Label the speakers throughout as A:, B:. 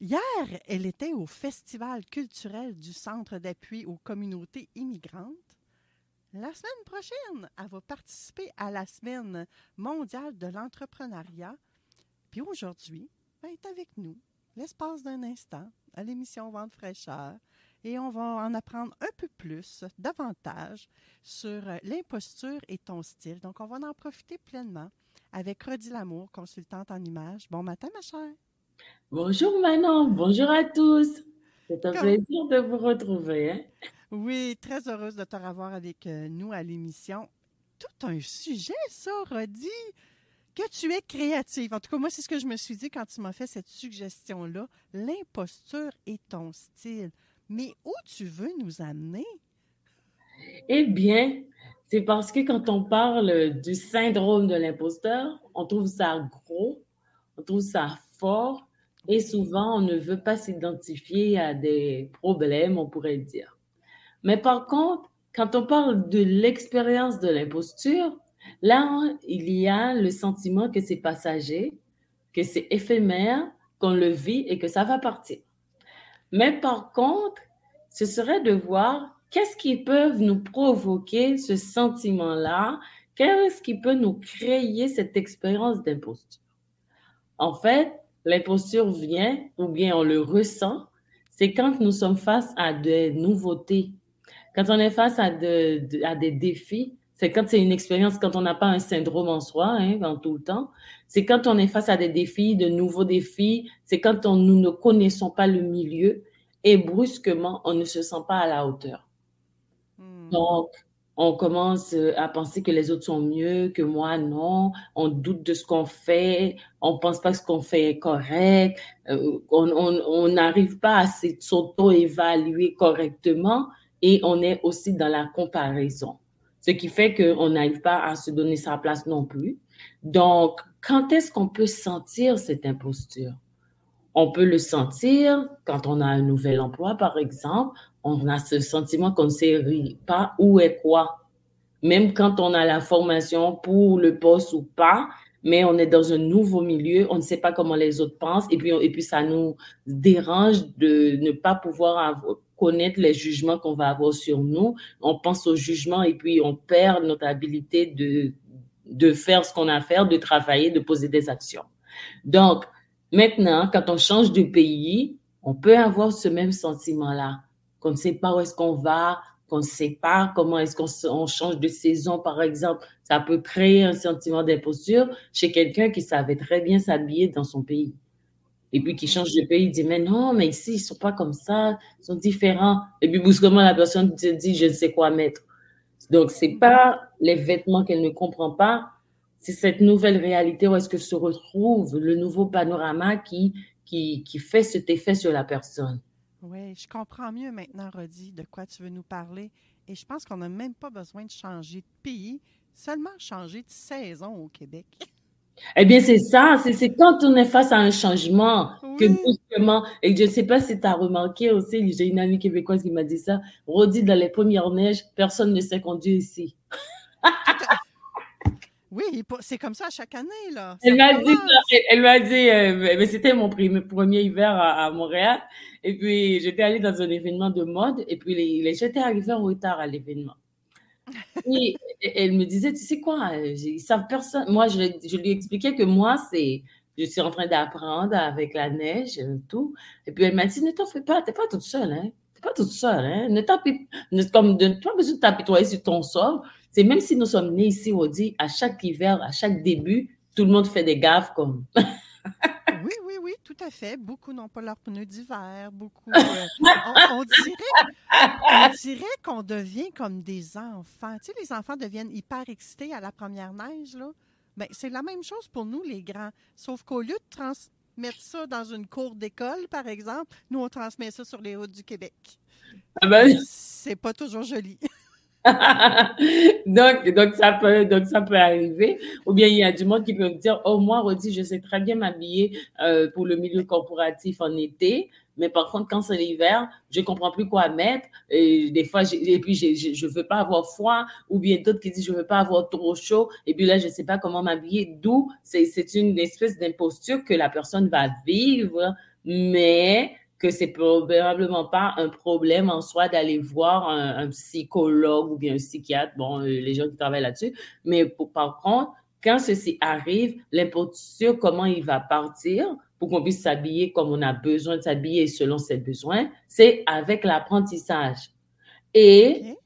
A: Hier, elle était au Festival culturel du Centre d'appui aux communautés immigrantes. La semaine prochaine, elle va participer à la Semaine mondiale de l'entrepreneuriat. Puis aujourd'hui, elle est avec nous, l'espace d'un instant, à l'émission Vente fraîcheur. Et on va en apprendre un peu plus, davantage, sur l'imposture et ton style. Donc, on va en profiter pleinement avec Rodi Lamour, consultante en images. Bon matin, ma chère.
B: Bonjour Manon, bonjour à tous. C'est un
A: Comme-
B: plaisir de vous retrouver. hein.
A: Oui, très heureuse de te revoir avec euh, nous à l'émission. Tout un sujet, ça, Rodi, que tu es créative. En tout cas, moi, c'est ce que je me suis dit quand tu m'as fait cette suggestion-là. L'imposture et ton style. Mais où tu veux nous amener?
B: Eh bien, c'est parce que quand on parle du syndrome de l'imposteur, on trouve ça gros, on trouve ça fort et souvent on ne veut pas s'identifier à des problèmes, on pourrait dire. Mais par contre, quand on parle de l'expérience de l'imposture, là, il y a le sentiment que c'est passager, que c'est éphémère, qu'on le vit et que ça va partir. Mais par contre, ce serait de voir qu'est-ce qui peut nous provoquer ce sentiment-là, qu'est-ce qui peut nous créer cette expérience d'imposture. En fait, l'imposture vient, ou bien on le ressent, c'est quand nous sommes face à des nouveautés, quand on est face à, de- de- à des défis, c'est quand c'est une expérience, quand on n'a pas un syndrome en soi, hein, en tout le temps, c'est quand on est face à des défis, de nouveaux défis, c'est quand on, nous ne connaissons pas le milieu et brusquement, on ne se sent pas à la hauteur.
A: Hmm.
B: Donc, on commence euh, à penser que les autres sont mieux, que moi, non. On doute de ce qu'on fait. On pense pas que ce qu'on fait est correct. Euh, on n'arrive pas à s'auto-évaluer correctement et on est aussi dans la comparaison. Ce qui fait qu'on n'arrive pas à se donner sa place non plus. Donc, quand est-ce qu'on peut sentir cette imposture? On peut le sentir quand on a un nouvel emploi, par exemple. On a ce sentiment qu'on ne sait pas où est quoi. Même quand on a la formation pour le poste ou pas, mais on est dans un nouveau milieu, on ne sait pas comment les autres pensent, et puis, et puis ça nous dérange de ne pas pouvoir connaître les jugements qu'on va avoir sur nous. On pense aux jugements et puis on perd notre habilité de, de faire ce qu'on a à faire, de travailler, de poser des actions. Donc, maintenant, quand on change de pays, on peut avoir ce même sentiment-là, qu'on ne sait pas où est-ce qu'on va, qu'on ne sait pas comment est-ce qu'on change de saison, par exemple. Ça peut créer un sentiment d'imposture chez quelqu'un qui savait très bien s'habiller dans son pays. Et puis qui change de pays, il dit, mais non, mais ici, ils sont pas comme ça, ils sont différents. Et puis brusquement, la personne te dit, je ne sais quoi mettre. Donc, c'est pas les vêtements qu'elle ne comprend pas, c'est cette nouvelle réalité où est-ce que se retrouve le nouveau panorama qui, qui, qui fait cet effet sur la personne.
A: Oui, je comprends mieux maintenant, Rodi, de quoi tu veux nous parler. Et je pense qu'on n'a même pas besoin de changer de pays, seulement changer de saison au Québec.
B: Eh bien, c'est ça, c'est quand on est face à un changement que
A: Oui.
B: brusquement, et je ne sais pas si tu as remarqué aussi, j'ai une amie québécoise qui m'a dit ça, Rodi, dans les premières neiges, personne ne sait conduire ici.
A: Oui, c'est comme ça à chaque année, là.
B: Elle m'a dit, elle, m'a dit, euh, mais c'était mon premier, premier hiver à, à Montréal, et puis j'étais allée dans un événement de mode, et puis les, les- j'étais arrivée en retard à l'événement. Et elle me disait, tu sais quoi, euh, ils savent personne. Moi, je, je lui expliquais que moi, c'est je suis en train d'apprendre avec la neige et tout. Et puis elle m'a dit, ne t'en fais pas, t'es pas toute seule, hein. T'es pas toute seule, hein. Ne t'apitoie, comme de, pas besoin de t'apitoyer sur ton sort. C'est même si nous sommes nés ici, on dit, à chaque hiver, à chaque début, tout le monde fait des gaffes comme.
A: oui, oui, oui, tout à fait. Beaucoup n'ont pas leurs pneus d'hiver. Beaucoup. Euh, on, dirait, qu'on devient comme des enfants. Tu sais, les enfants deviennent hyper excités à la première neige, là. Ben, c'est la même chose pour nous, les grands. Sauf qu'au lieu de transmettre ça dans une cour d'école, par exemple, nous, on transmet ça sur les routes du Québec.
B: Ah ben...
A: C'est pas toujours joli.
B: donc, donc, ça peut, donc, ça peut arriver. Ou bien, il y a du monde qui peut me dire, oh, moi, Rodi, je sais très bien m'habiller euh, pour le milieu corporatif en été. Mais par contre, quand c'est l'hiver, je comprends plus quoi mettre. Et des fois, et puis je ne veux pas avoir froid, ou bien d'autres qui disent je veux pas avoir trop chaud. Et puis là, je sais pas comment m'habiller. D'où c'est une espèce d'imposture que la personne va vivre, mais que c'est probablement pas un problème en soi d'aller voir un, psychologue ou bien un psychiatre, bon, euh, les gens qui travaillent là-dessus. Mais par contre, quand ceci arrive, l'imposture, comment il va partir pour qu'on puisse s'habiller comme on a besoin de s'habiller selon ses besoins, c'est avec l'apprentissage. Et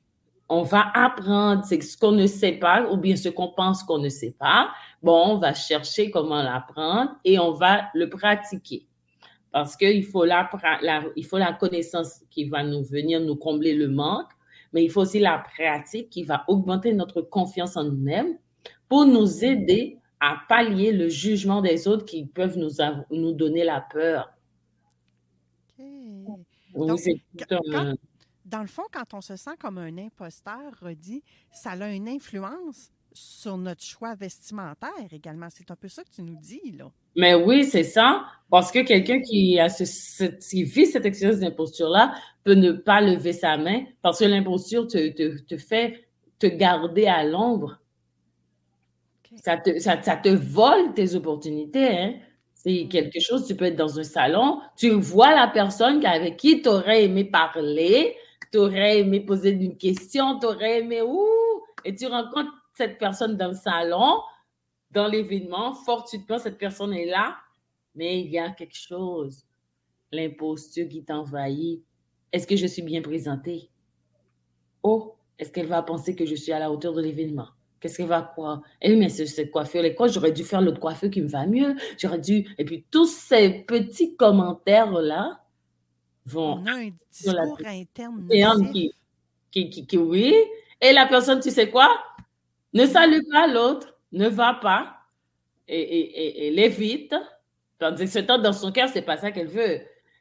B: on va apprendre, ce qu'on ne sait pas ou bien ce qu'on pense qu'on ne sait pas. Bon, on va chercher comment l'apprendre et on va le pratiquer parce qu'il faut la, il faut la connaissance qui va nous venir nous combler le manque, mais il faut aussi la pratique qui va augmenter notre confiance en nous-mêmes pour nous aider à pallier le jugement des autres qui peuvent nous, nous donner la peur.
A: dans le fond, quand on se sent comme un imposteur, redit, ça a une influence sur notre choix vestimentaire également. C'est un peu ça que tu nous dis, là.
B: Mais oui, c'est ça. Parce que quelqu'un qui, a ce, qui vit cette expérience d'imposture-là peut ne pas lever sa main parce que l'imposture te, te, te, fait te garder à l'ombre. Ça, te, ça, te vole tes opportunités. Hein? C'est quelque chose, tu peux être dans un salon, tu vois la personne avec qui tu aurais aimé parler, tu aurais aimé poser une question, tu aurais aimé ouh, et tu rencontres cette personne dans le salon, dans l'événement, fortuitement, cette personne est là, mais il y a quelque chose, l'imposture qui t'envahit. Est-ce que je suis bien présentée? Oh, est-ce qu'elle va penser que je suis à la hauteur de l'événement? Qu'est-ce qu'elle va croire? Eh, mais cette coiffure, les quoi, j'aurais dû faire l'autre coiffure qui me va mieux. J'aurais dû. Et puis, tous ces petits commentaires-là vont.
A: On a un discours interne.
B: Qui, qui, qui, qui, oui. Et la personne, tu sais quoi? Ne salue pas l'autre, ne va pas et, et, l'évite. Tandis que ce temps dans son cœur, c'est pas ça qu'elle veut.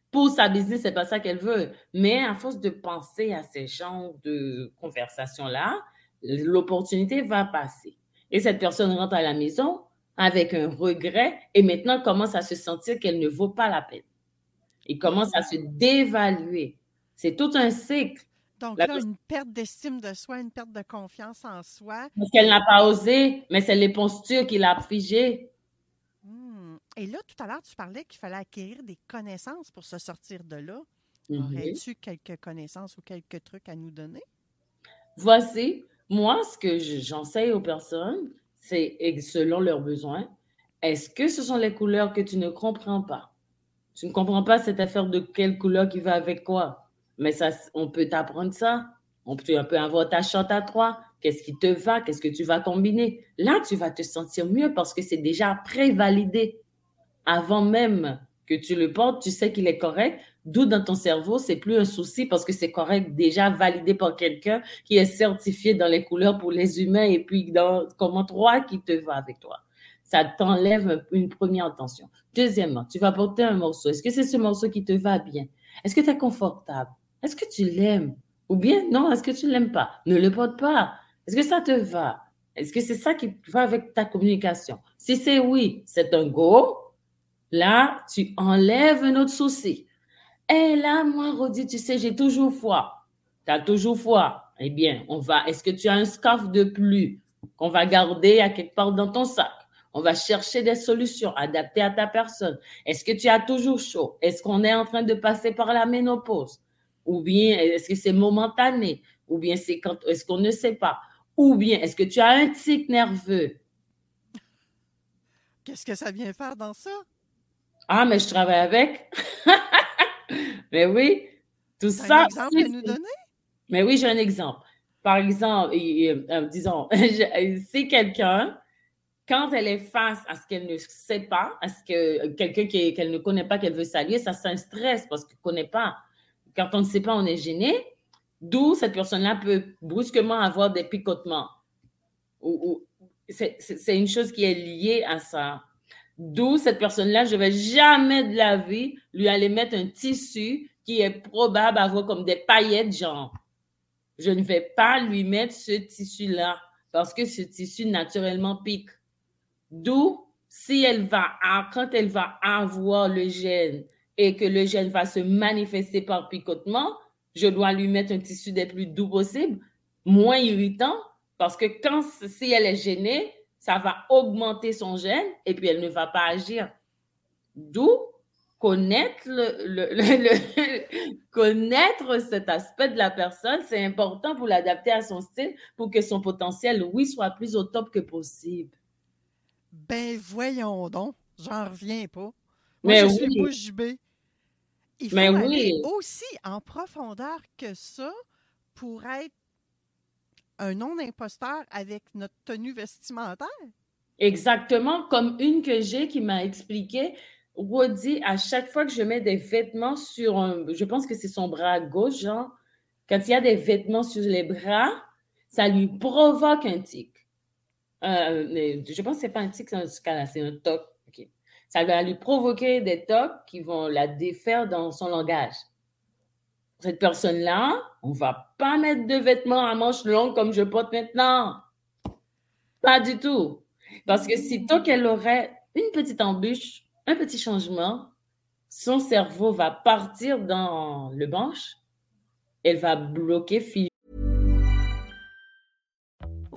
B: Pour sa business, c'est pas ça qu'elle veut. Mais à force de penser à ces genres de conversations-là, l'opportunité va passer. Et cette personne rentre à la maison avec un regret et maintenant commence à se sentir qu'elle ne vaut pas la peine. Et commence à se dévaluer. C'est tout un cycle.
A: Donc là, une perte d'estime de soi, une perte de confiance en soi.
B: Parce qu'elle n'a pas osé, mais c'est les postures qui l'a figé.
A: Hmm. Et là, tout à l'heure, tu parlais qu'il fallait acquérir des connaissances pour se sortir de là. Mhm. Aurais-tu quelques connaissances ou quelques trucs à nous donner?
B: Voici, moi, ce que j'enseigne aux personnes, c'est selon leurs besoins, est-ce que ce sont les couleurs que tu ne comprends pas? Tu ne comprends pas cette affaire de quelle couleur qui va avec quoi? Mais ça, on peut t'apprendre ça. On peut, avoir ta chante à trois. Qu'est-ce qui te va? Qu'est-ce que tu vas combiner? Là, tu vas te sentir mieux parce que c'est déjà prévalidé. Avant même que tu le portes, tu sais qu'il est correct. D'où dans ton cerveau, c'est plus un souci parce que c'est correct, déjà validé par quelqu'un qui est certifié dans les couleurs pour les humains et puis dans comment trois qui te va avec toi. Ça t'enlève une première attention. Deuxièmement, tu vas porter un morceau. Est-ce que c'est ce morceau qui te va bien? Est-ce que tu es confortable? Est-ce que tu l'aimes? Ou bien, non, est-ce que tu ne l'aimes pas? Ne le porte pas. Est-ce que ça te va? Est-ce que c'est ça qui va avec ta communication? Si c'est oui, c'est un go. Là, tu enlèves un autre souci. Et là, moi, Rodi, tu sais, j'ai toujours foi. Tu as toujours foi. Eh bien, on va. Est-ce que tu as un scarf de plus qu'on va garder à quelque part dans ton sac? On va chercher des solutions adaptées à ta personne. Est-ce que tu as toujours chaud? Est-ce qu'on est en train de passer par la ménopause? Ou bien est-ce que c'est momentané? Ou bien c'est quand est-ce qu'on ne sait pas? Ou bien est-ce que tu as un tic nerveux?
A: Qu'est-ce que ça vient faire dans ça?
B: Ah, mais je travaille avec. mais oui, tout ça.
A: un exemple à nous donner?
B: Mais oui, j'ai un exemple. Par exemple, euh, disons, c'est quelqu'un, quand elle est face à ce qu'elle ne sait pas, à ce que quelqu'un qu'elle ne connaît pas, qu'elle veut saluer, ça c'est un stress parce qu'elle ne connaît pas. Quand on ne sait pas, on est gêné. D'où cette personne-là peut brusquement avoir des picotements. Ou, c'est une chose qui est liée à ça. D'où cette personne-là, je ne vais jamais de la vie lui aller mettre un tissu qui est probable avoir comme des paillettes, genre. Je ne vais pas lui mettre ce tissu-là parce que ce tissu naturellement pique. D'où, si elle va, à- quand elle va avoir le gène et que le gène va se manifester par picotement, je dois lui mettre un tissu des plus doux possible, moins irritant, parce que quand, si elle est gênée, ça va augmenter son gène et puis elle ne va pas agir. D'où connaître le, le- le- le- connaître cet aspect de la personne, c'est important pour l'adapter à son style, pour que son potentiel, oui, soit plus au top que possible.
A: Ben voyons donc, j'en reviens pas. Moi,
B: Mais
A: je suis bouche bée. Il faut
B: Mais
A: aller
B: oui.
A: aussi en profondeur que ça pour être un non-imposteur avec notre tenue vestimentaire.
B: Exactement comme une que j'ai qui m'a expliqué, Rodi, à chaque fois que je mets des vêtements sur un, je pense que c'est son bras gauche, genre, quand il y a des vêtements sur les bras, ça lui provoque un tic. Euh, mais je pense que c'est pas un tic c'est un toc. Ça va lui provoquer des tocs qui vont la défaire dans son langage. Cette personne-là, on va pas mettre de vêtements à manches longues comme je porte maintenant. Pas du tout. Parce que sitôt qu'elle aurait une petite embûche, un petit changement, son cerveau va partir dans le manche, elle va bloquer.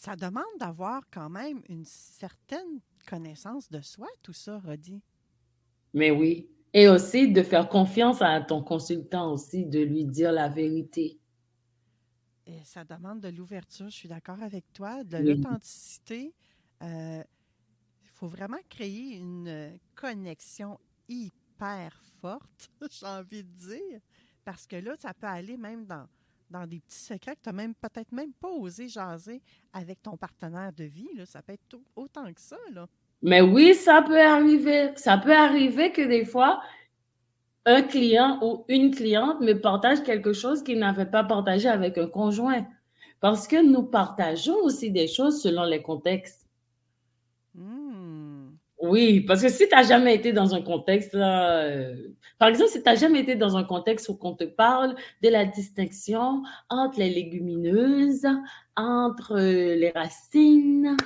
A: Ça demande d'avoir quand même une certaine connaissance de soi, tout ça, Rodi.
B: Mais oui. Et aussi de faire confiance à ton consultant aussi, de lui dire la vérité.
A: Et ça demande de l'ouverture, je suis d'accord avec toi, de
B: Oui.
A: l'authenticité. Euh, Il faut vraiment créer une connexion hyper forte, j'ai envie de dire, parce que là, ça peut aller même dans, dans des petits secrets que tu n'as même peut-être même pas osé jaser avec ton partenaire de vie. Là. Ça peut être autant que ça.
B: Mais oui, ça peut arriver. Ça peut arriver que des fois, un client ou une cliente me partage quelque chose qu'il n'avait pas partagé avec un conjoint. Parce que nous partageons aussi des choses selon les contextes. Oui, parce que si tu n'as jamais été dans un contexte, euh, par exemple, si tu n'as jamais été dans un contexte où on te parle de la distinction entre les légumineuses, entre euh, les racines,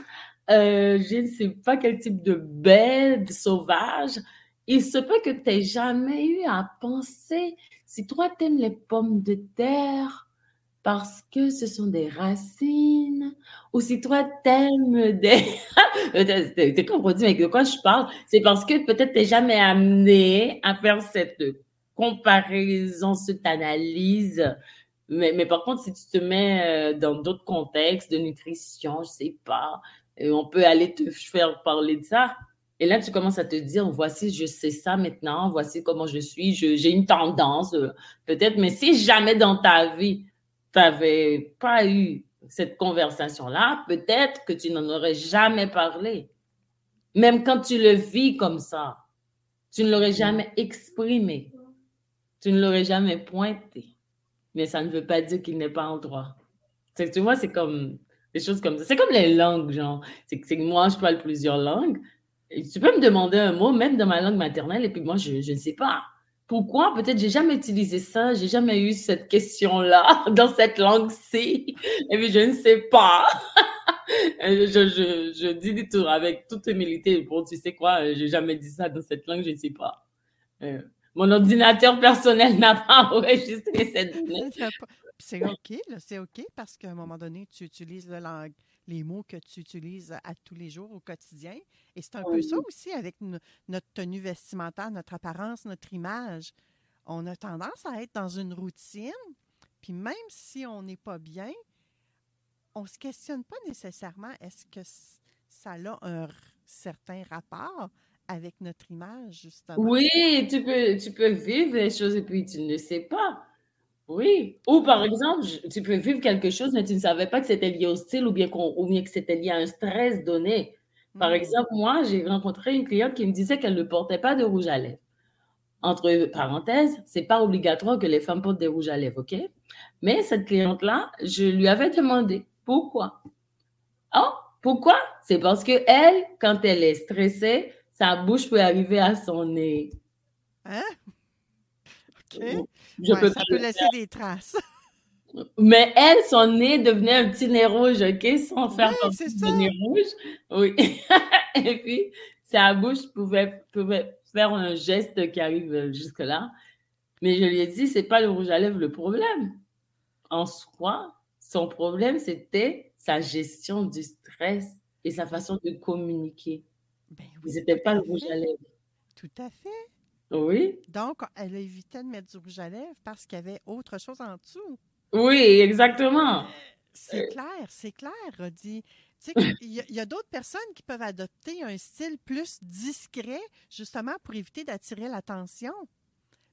B: euh, je ne sais pas quel type de bête sauvage, il se peut que tu n'aies jamais eu à penser, si toi tu aimes les pommes de terre parce que ce sont des racines, ou si toi t'aimes des... T'es t'es compris, mais de quoi je parle? C'est parce que peut-être t'es jamais amené à faire cette comparaison, cette analyse. Mais, mais par contre, si tu te mets euh, dans d'autres contextes de nutrition, je sais pas, euh, on peut aller te faire parler de ça. Et là, tu commences à te dire, voici, je sais ça maintenant, voici comment je suis, j'ai une tendance, euh, peut-être, mais si jamais dans ta vie, n'avais pas eu cette conversation-là, peut-être que tu n'en aurais jamais parlé. Même quand tu le vis comme ça, tu ne l'aurais jamais exprimé. Tu ne l'aurais jamais pointé. Mais ça ne veut pas dire qu'il n'est pas en droit. Tu vois, c'est comme des choses comme ça. C'est comme les langues, genre. C'est que moi, je parle plusieurs langues. Tu peux me demander un mot, même dans ma langue maternelle, et puis moi, je ne sais pas. Pourquoi? Peut-être j'ai jamais utilisé ça, j'ai jamais eu cette question-là dans cette langue-ci. Et puis je ne sais pas. je, je, je, dis des tours avec toute humilité. Bon, tu sais quoi, j'ai jamais dit ça dans cette langue, je ne sais pas. Euh, mon ordinateur personnel n'a pas enregistré cette.
A: C'est OK, c'est OK parce qu'à un moment donné, tu utilises le langue, les mots que tu utilises à tous les jours, au quotidien. Et c'est un peu ça aussi avec notre tenue vestimentaire, notre apparence, notre image. On a tendance à être dans une routine, puis même si on n'est pas bien, on ne se questionne pas nécessairement est-ce que ça a un certain rapport avec notre image, justement?
B: Oui, tu peux, tu peux vivre les choses et puis tu ne sais pas. Oui. Ou par exemple, tu peux vivre quelque chose, mais tu ne savais pas que c'était lié au style ou bien, ou bien que c'était lié à un stress donné. Par hmm. exemple, moi, j'ai rencontré une cliente qui me disait qu'elle ne portait pas de rouge à lèvres. Entre parenthèses, c'est pas obligatoire que les femmes portent des rouges à lèvres, OK? Mais cette cliente-là, je lui avais demandé pourquoi. Oh, pourquoi? C'est parce que elle, quand elle est stressée, sa bouche peut arriver à son nez.
A: Hein? OK. ça peut laisser des traces.
B: Mais elle, son nez devenait un petit nez rouge, OK? Sans faire partie du nez rouge. Oui. Et puis, sa bouche pouvait, pouvait faire un geste qui arrive jusque-là. Mais je lui ai dit, c'est pas le rouge à lèvres le problème. En soi, son problème, c'était sa gestion du stress et sa façon de communiquer. Ben oui, C'était pas le rouge à lèvres.
A: Tout à fait.
B: Oui.
A: Donc, elle évité de mettre du rouge à lèvres parce qu'il y avait autre chose en dessous.
B: Oui, exactement.
A: C'est clair, c'est clair, Rodi. Il y a, d'autres personnes qui peuvent adopter un style plus discret, justement pour éviter d'attirer l'attention.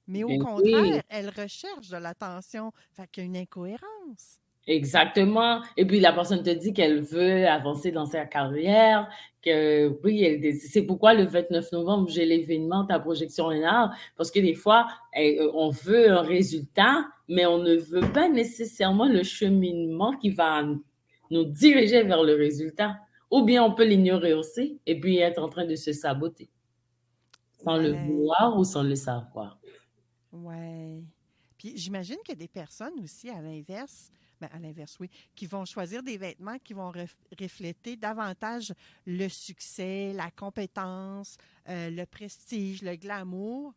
A: Mais au ben contraire, elles recherchent de l'attention. Fait qu'il y a une incohérence.
B: Exactement. Et puis la personne te dit qu'elle veut avancer dans sa carrière, que oui, elle, c'est pourquoi le 29 novembre, j'ai l'événement Ta projection en art, parce que des fois, eh, euh, on veut un résultat, mais on ne veut pas nécessairement le cheminement qui va nous diriger vers le résultat. Ou bien on peut l'ignorer aussi et puis être en train de se saboter, sans le vouloir ou sans le savoir.
A: Ouais. Puis j'imagine a des personnes aussi, à l'inverse, ben, à l'inverse, oui, qui vont choisir des vêtements qui vont refléter davantage le succès, la compétence, euh, le prestige, le glamour,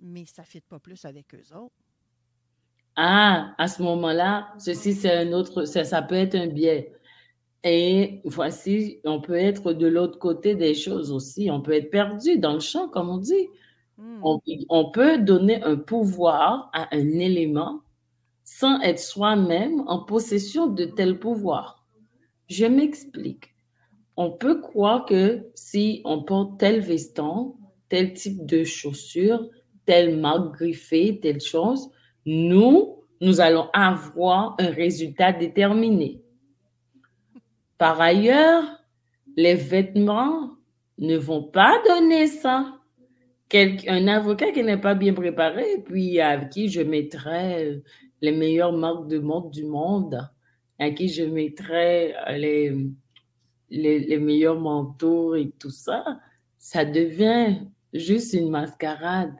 A: mais ça ne fit pas plus avec eux autres.
B: Ah, à ce moment-là, ceci, c'est un autre, ça, ça peut être un biais. Et voici, on peut être de l'autre côté des choses aussi. On peut être perdu dans le champ, comme on dit. Hmm. On, on, peut donner un pouvoir à un élément sans être soi-même en possession de tel pouvoir. Je m'explique. On peut croire que si on porte tel veston, tel type de chaussures, telle marque griffée, telle chose, nous, nous allons avoir un résultat déterminé. Par ailleurs, les vêtements ne vont pas donner ça. un avocat qui n'est pas bien préparé, puis à qui je mettrais les meilleures marques de mode du monde, à qui je mettrais euh, les, les, meilleurs manteaux et tout ça, ça devient juste une mascarade.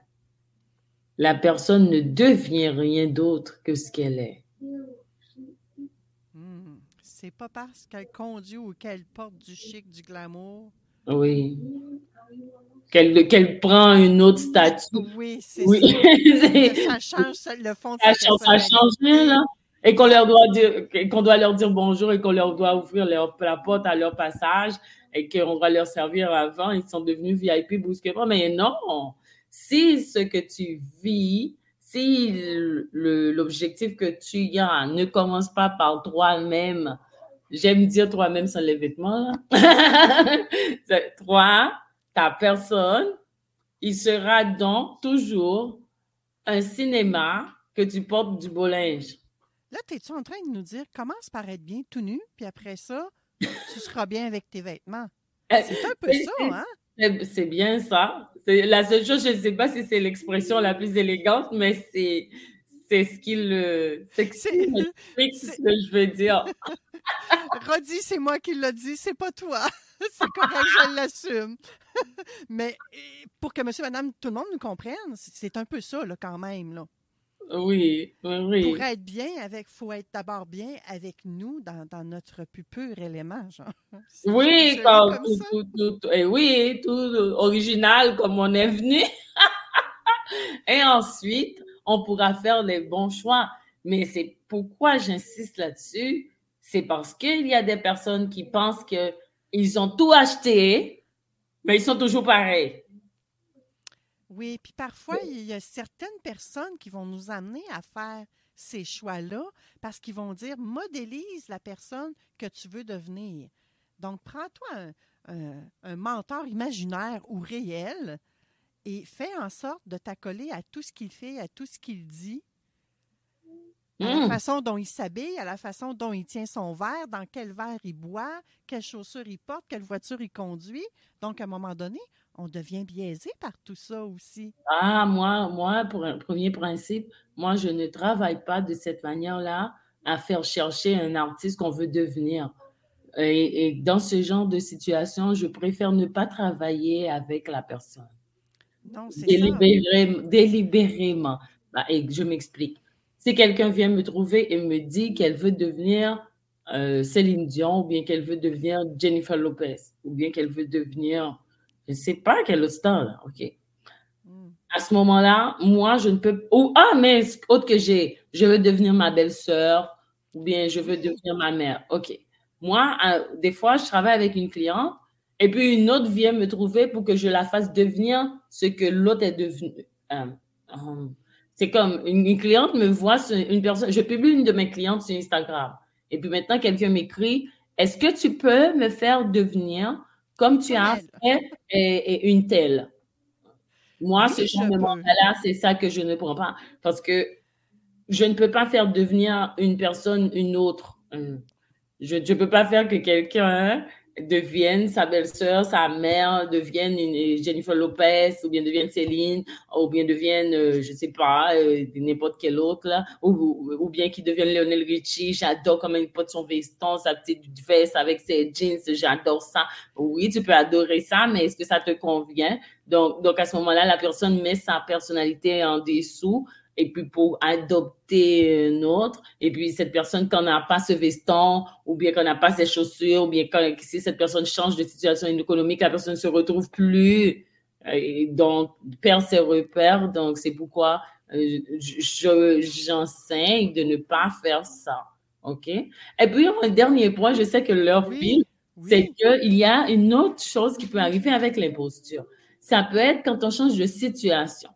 B: La personne ne devient rien d'autre que ce qu'elle est.
A: Hmm. C'est pas parce qu'elle conduit ou qu'elle porte du chic, du glamour.
B: Oui qu'elle prend une autre statue.
A: Oui, c'est ça. ça change le fond de ça,
B: ça change rien, là. Et qu'on leur doit dire, qu'on doit leur dire bonjour et qu'on leur doit ouvrir leur, la porte à leur passage et qu'on doit leur servir avant. Ils sont devenus VIP brusquement. Mais non, si ce que tu vis, si l'objectif que tu as ne commence pas par toi-même, j'aime dire toi-même sans les vêtements, toi, personne, il sera donc toujours un cinéma que tu portes du beau linge.
A: Là, es-tu en train de nous dire commence par être bien tout nu, puis après ça, tu seras bien avec tes vêtements? Euh, c'est un peu ça, hein?
B: C'est bien ça. La seule chose, je ne sais pas si c'est l'expression la plus élégante, mais c'est c'est ce qu'il c'est ce que je veux dire.
A: Rodi, c'est moi qui l'ai dit, c'est pas toi. c'est correct, je l'assume. Mais pour que monsieur, madame, tout le monde nous comprenne, c'est un peu ça, là, quand même, là.
B: Oui, oui.
A: Pour être bien avec, il faut être d'abord bien avec nous dans, dans, notre plus pur élément, genre.
B: Oui, comme, tout, tout, tout, et oui, tout original comme on est venu. et ensuite, on pourra faire les bons choix. Mais c'est pourquoi j'insiste là-dessus, c'est parce qu'il y a des personnes qui pensent qu'ils ont tout acheté, mais ils sont toujours pareils.
A: Oui, puis parfois, il y a certaines personnes qui vont nous amener à faire ces choix-là parce qu'ils vont dire modélise la personne que tu veux devenir. Donc, prends-toi un, mentor imaginaire ou réel et fais en sorte de t'accoler à tout ce qu'il fait, à tout ce qu'il dit, à la mmh. façon dont il s'habille, à la façon dont il tient son verre, dans quel verre il boit, quelles chaussures il porte, quelle voiture il conduit. Donc, à un moment donné, on devient biaisé par tout ça aussi.
B: Ah, moi, moi, pour un premier principe, moi, je ne travaille pas de cette manière-là à faire chercher un artiste qu'on veut devenir. Et, dans ce genre de situation, je préfère ne pas travailler avec la personne. Non, c'est Délibérément. délibérément. Bah, et je m'explique. Si quelqu'un vient me trouver et me dit qu'elle veut devenir euh, Céline Dion, ou bien qu'elle veut devenir Jennifer Lopez, ou bien qu'elle veut devenir je ne sais pas quel autre là, OK? Hmm. À ce moment-là, moi, je ne peux ou ah, mais autre que j'ai, je veux devenir ma belle-sœur ou bien je veux devenir ma mère. OK. Moi, euh, des fois, je travaille avec une cliente et puis une autre vient me trouver pour que je la fasse devenir ce que l'autre est devenu. Euh, euh, c'est comme une, cliente me voit une personne, je publie une de mes clientes sur Instagram. Et puis maintenant, quelqu'un m'écrit, est-ce que tu peux me faire devenir comme tu as fait et, une telle? Moi, ce genre de mandat-là, c'est ça que je ne prends pas parce que je ne peux pas faire devenir une personne une autre. Je ne peux pas faire que quelqu'un devienne sa belle-sœur, sa mère devienne une Jennifer Lopez, ou bien devienne Céline, ou bien devienne, euh, je sais pas, euh, n'importe quel autre, là, ou, ou, bien qui devienne Lionel Richie. J'adore comment il porte son veston, sa petite veste avec ses jeans, j'adore ça. Oui, tu peux adorer ça, mais est-ce que ça te convient? Donc, donc à ce moment-là, la personne met sa personnalité en dessous et puis pour adopter un autre, et puis cette personne qu'on n'a pas ce veston, ou bien qu'on n'a pas ses chaussures, ou bien quand, si cette personne change de situation économique, la personne ne se retrouve plus, euh, et donc perd ses repères. Donc c'est pourquoi euh, j'enseigne de ne pas faire ça. OK? Et puis un dernier point, je sais que leur vie, c'est qu'il y a une autre chose qui peut arriver avec l'imposture. Ça peut être quand on change de situation.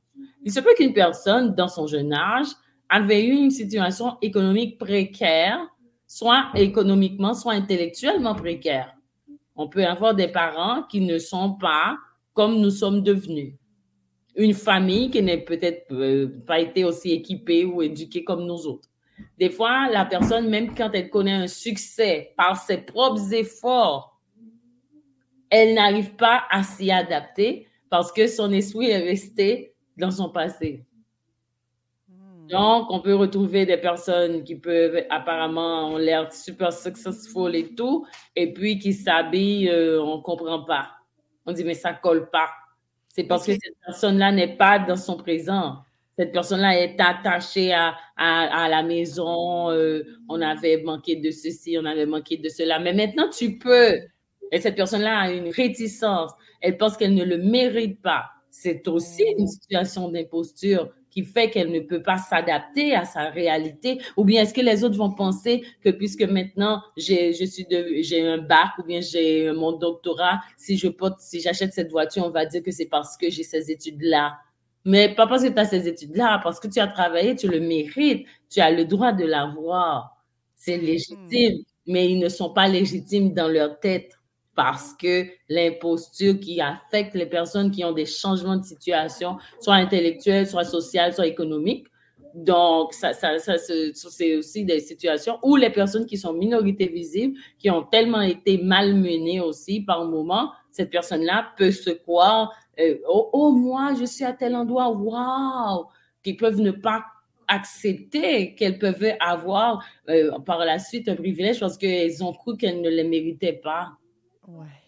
B: Il se peut qu'une personne, dans son jeune âge, avait eu une situation économique précaire, soit économiquement, soit intellectuellement précaire. On peut avoir des parents qui ne sont pas comme nous sommes devenus. Une famille qui n'est peut-être euh, pas été aussi équipée ou éduquée comme nous autres. Des fois, la personne, même quand elle connaît un succès par ses propres efforts, elle n'arrive pas à s'y adapter parce que son esprit est resté dans son passé. Hmm. Donc, on peut retrouver des personnes qui peuvent apparemment ont l'air super successful et tout, et puis qui s'habillent, euh, on ne comprend pas. On dit, mais ça colle pas. C'est parce que cette personne-là n'est pas dans son présent. Cette personne-là est attachée à, à, la maison. Euh, on avait manqué de ceci, on avait manqué de cela. Mais maintenant, tu peux. Et cette personne-là a une réticence. Elle pense qu'elle ne le mérite pas c'est aussi une situation d'imposture qui fait qu'elle ne peut pas s'adapter à sa réalité. Ou bien est-ce que les autres vont penser que puisque maintenant j'ai je suis j'ai un bac ou bien j'ai mon doctorat si je porte si j'achète cette voiture on va dire que c'est parce que j'ai ces études là mais pas parce que tu as ces études là parce que tu as travaillé tu le mérites tu as le droit de l'avoir. C'est hmm. légitime mais ils ne sont pas légitimes dans leur tête parce que l'imposture qui affecte les personnes qui ont des changements de situation, soit intellectuels, soit sociales, soit économiques. Donc, ça, ça, c'est aussi des situations où les personnes qui sont minorités visibles, qui ont tellement été malmenées aussi par moment, cette personne-là peut se croire, euh, oh, oh, moi, je suis à tel endroit, waouh, qui peuvent ne pas accepter qu'elles peuvent avoir euh, par la suite un privilège parce qu'elles ont cru qu'elles ne le méritaient pas.
A: Ouais.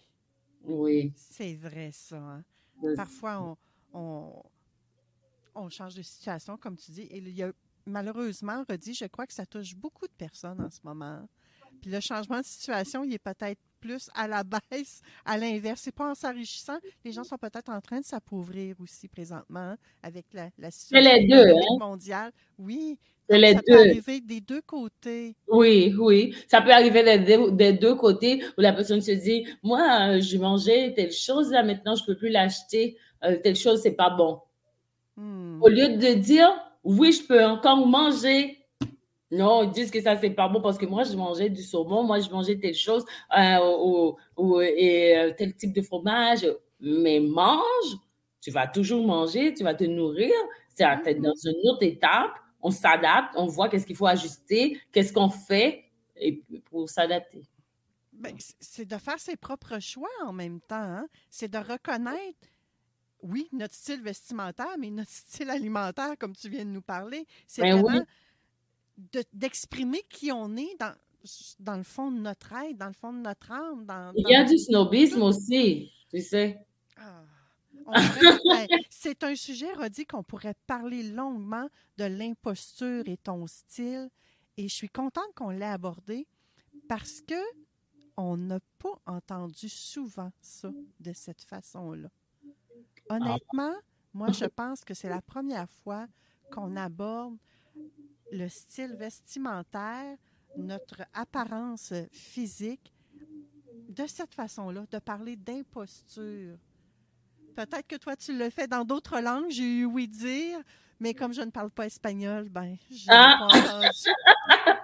B: Oui.
A: C'est vrai, ça. hein. Parfois, on, on, on change de situation, comme tu dis. Et il y a, malheureusement, redit, je crois que ça touche beaucoup de personnes en ce moment. Puis le changement de situation, il est peut-être plus à la baisse, à l'inverse. C'est pas en s'enrichissant. Les gens sont peut-être en train de s'appauvrir aussi présentement hein, avec la, la situation
B: deux, hein.
A: mondiale. Oui,
B: les
A: ça peut
B: deux.
A: arriver des deux côtés.
B: Oui, oui. Ça peut arriver des deux, des deux côtés où la personne se dit, moi, euh, je mangeais telle chose, là, maintenant, je peux plus l'acheter. Euh, telle chose, c'est pas bon.
A: Hmm.
B: Au lieu de dire, oui, je peux encore manger. Non, ils disent que ça, c'est pas bon parce que moi, je mangeais du saumon, moi, je mangeais telle chose, euh, ou, ou- et euh, tel type de fromage. Mais mange, tu vas toujours manger, tu vas te nourrir. C'est à- t'es dans une autre étape. On s'adapte, on voit qu'est-ce qu'il faut ajuster, qu'est-ce qu'on fait et pour s'adapter.
A: Ben, c'est de faire ses propres choix en même temps. hein. C'est de reconnaître, oui, notre style vestimentaire, mais notre style alimentaire, comme tu viens de nous parler. C'est
B: Ben oui.
A: De- d'exprimer qui on est dans, dans le fond de notre être, dans le fond de notre âme. Dans,
B: Il y a du snobisme aussi, tu sais.
A: Ah. Ben, c'est un sujet, Rodi, qu'on pourrait parler longuement de l'imposture et ton style. Et je suis contente qu'on l'ait abordé parce que on n'a pas entendu souvent ça de cette façon-là. Honnêtement, moi, je pense que c'est la première fois qu'on aborde le style vestimentaire, notre apparence physique de cette façon-là, de parler d'imposture. Peut-être que toi, tu le fais dans d'autres langues, j'ai eu oui dire, mais comme je ne parle pas espagnol, ben,
B: Ah!
A: pas entendu.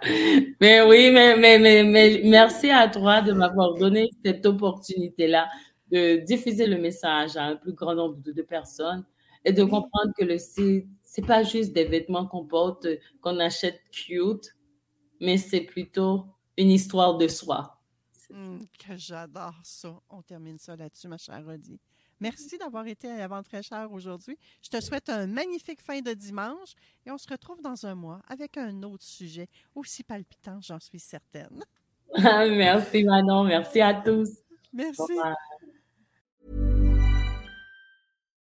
B: Mais oui, mais, mais, mais, mais merci à toi de m'avoir donné cette opportunité-là de diffuser le message à un plus grand nombre de, personnes et de
A: Oui.
B: comprendre que le c'est c'est pas juste des vêtements qu'on porte, euh, qu'on achète cute, mais c'est plutôt une histoire de soi.
A: Hum, que j'adore ça. On termine ça là-dessus, ma chère Rodi. Merci d'avoir été à Avant très cher aujourd'hui. Je te souhaite un magnifique fin de dimanche et on se retrouve dans un mois avec un autre sujet aussi palpitant, j'en suis certaine.
B: merci Manon, merci à tous.
A: Merci.